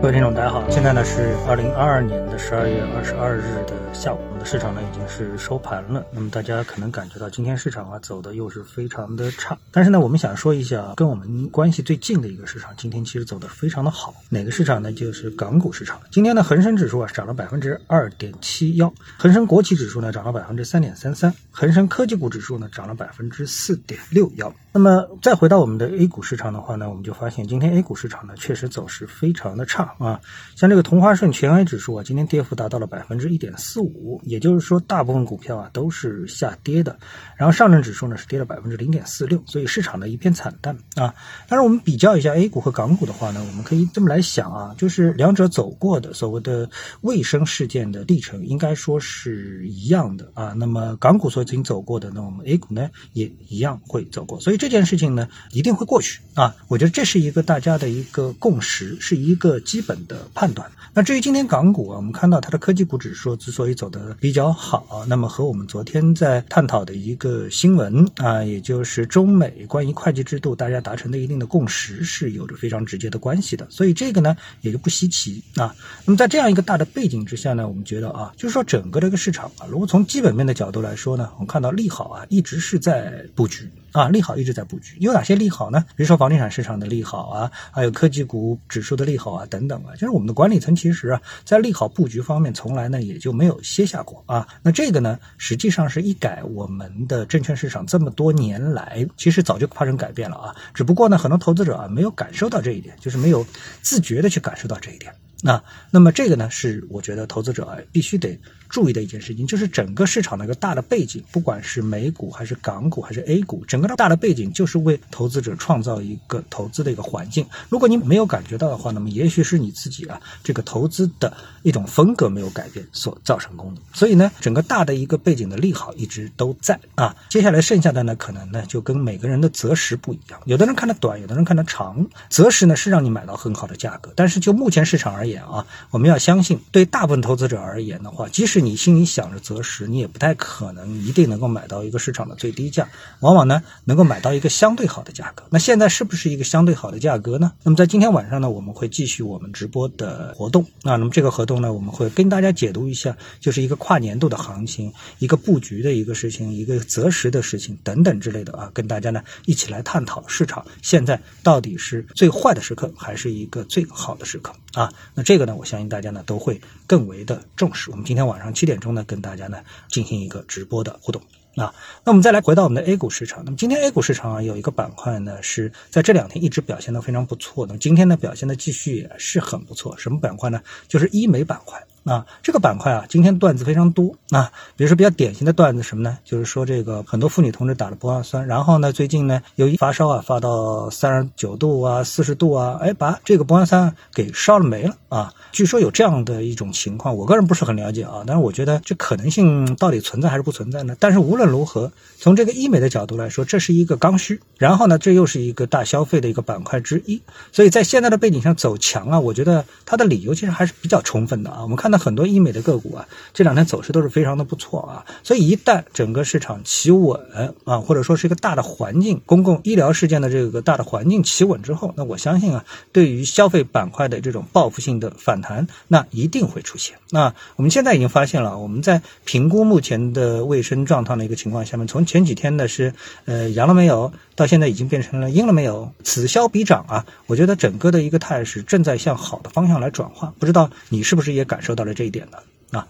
各位听众，大家好，现在呢是二零二二年的十二月二十二日的下午，我们的市场呢已经是收盘了。那么大家可能感觉到今天市场啊走的又是非常的差，但是呢，我们想说一下跟我们关系最近的一个市场，今天其实走的非常的好。哪个市场呢？就是港股市场。今天呢，恒生指数啊涨了百分之二点七幺，恒生国企指数呢涨了百分之三点三三，恒生科技股指数呢涨了百分之四点六幺。那么再回到我们的 A 股市场的话呢，我们就发现今天 A 股市场呢确实走势非常的差啊。像这个同花顺全 A 指数啊，今天跌幅达到了百分之一点四五，也就是说大部分股票啊都是下跌的。然后上证指数呢是跌了百分之零点四六，所以市场呢一片惨淡啊。但是我们比较一下 A 股和港股的话呢，我们可以这么来想啊，就是两者走过的所谓的卫生事件的历程，应该说是一样的啊。那么港股所曾经走过的，那我们 A 股呢也一样会走过，所以这。这件事情呢，一定会过去啊！我觉得这是一个大家的一个共识，是一个基本的判断。那至于今天港股啊，我们看到它的科技股指数之所以走得比较好，那么和我们昨天在探讨的一个新闻啊，也就是中美关于会计制度大家达成的一定的共识，是有着非常直接的关系的。所以这个呢，也就不稀奇啊。那么在这样一个大的背景之下呢，我们觉得啊，就是说整个这个市场啊，如果从基本面的角度来说呢，我们看到利好啊，一直是在布局。啊，利好一直在布局，有哪些利好呢？比如说房地产市场的利好啊，还有科技股指数的利好啊，等等啊。就是我们的管理层其实啊，在利好布局方面，从来呢也就没有歇下过啊。那这个呢，实际上是一改我们的证券市场这么多年来，其实早就发生改变了啊。只不过呢，很多投资者啊没有感受到这一点，就是没有自觉的去感受到这一点。那那么这个呢，是我觉得投资者必须得。注意的一件事情，就是整个市场的一个大的背景，不管是美股还是港股还是 A 股，整个的大的背景就是为投资者创造一个投资的一个环境。如果你没有感觉到的话，那么也许是你自己啊这个投资的一种风格没有改变所造成功的。所以呢，整个大的一个背景的利好一直都在啊。接下来剩下的呢，可能呢就跟每个人的择时不一样，有的人看得短，有的人看得长。择时呢是让你买到很好的价格，但是就目前市场而言啊，我们要相信，对大部分投资者而言的话，即使你心里想着择时，你也不太可能一定能够买到一个市场的最低价，往往呢能够买到一个相对好的价格。那现在是不是一个相对好的价格呢？那么在今天晚上呢，我们会继续我们直播的活动那。那么这个活动呢，我们会跟大家解读一下，就是一个跨年度的行情，一个布局的一个事情，一个择时的事情等等之类的啊，跟大家呢一起来探讨市场现在到底是最坏的时刻，还是一个最好的时刻啊？那这个呢，我相信大家呢都会更为的重视。我们今天晚上七点钟。呢，跟大家呢进行一个直播的互动啊。那我们再来回到我们的 A 股市场。那么今天 A 股市场啊有一个板块呢是在这两天一直表现的非常不错的，今天呢表现的继续也是很不错。什么板块呢？就是医美板块。啊，这个板块啊，今天段子非常多啊。比如说比较典型的段子什么呢？就是说这个很多妇女同志打了玻尿酸，然后呢，最近呢，由于发烧啊，发到三十九度啊、四十度啊，哎，把这个玻尿酸给烧了没了啊。据说有这样的一种情况，我个人不是很了解啊，但是我觉得这可能性到底存在还是不存在呢？但是无论如何，从这个医美的角度来说，这是一个刚需，然后呢，这又是一个大消费的一个板块之一，所以在现在的背景上走强啊，我觉得它的理由其实还是比较充分的啊。我们看到。很多医美的个股啊，这两天走势都是非常的不错啊，所以一旦整个市场企稳啊，或者说是一个大的环境，公共医疗事件的这个大的环境企稳之后，那我相信啊，对于消费板块的这种报复性的反弹，那一定会出现。那我们现在已经发现了，我们在评估目前的卫生状况的一个情况下面，从前几天呢是呃阳了没有，到现在已经变成了阴了没有，此消彼长啊，我觉得整个的一个态势正在向好的方向来转化，不知道你是不是也感受到了？这一点呢啊，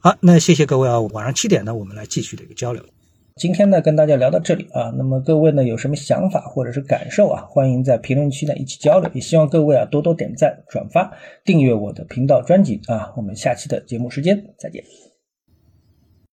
好，那谢谢各位啊，晚上七点呢，我们来继续的一个交流。今天呢，跟大家聊到这里啊，那么各位呢有什么想法或者是感受啊，欢迎在评论区呢一起交流，也希望各位啊多多点赞、转发、订阅我的频道专辑啊，我们下期的节目时间再见。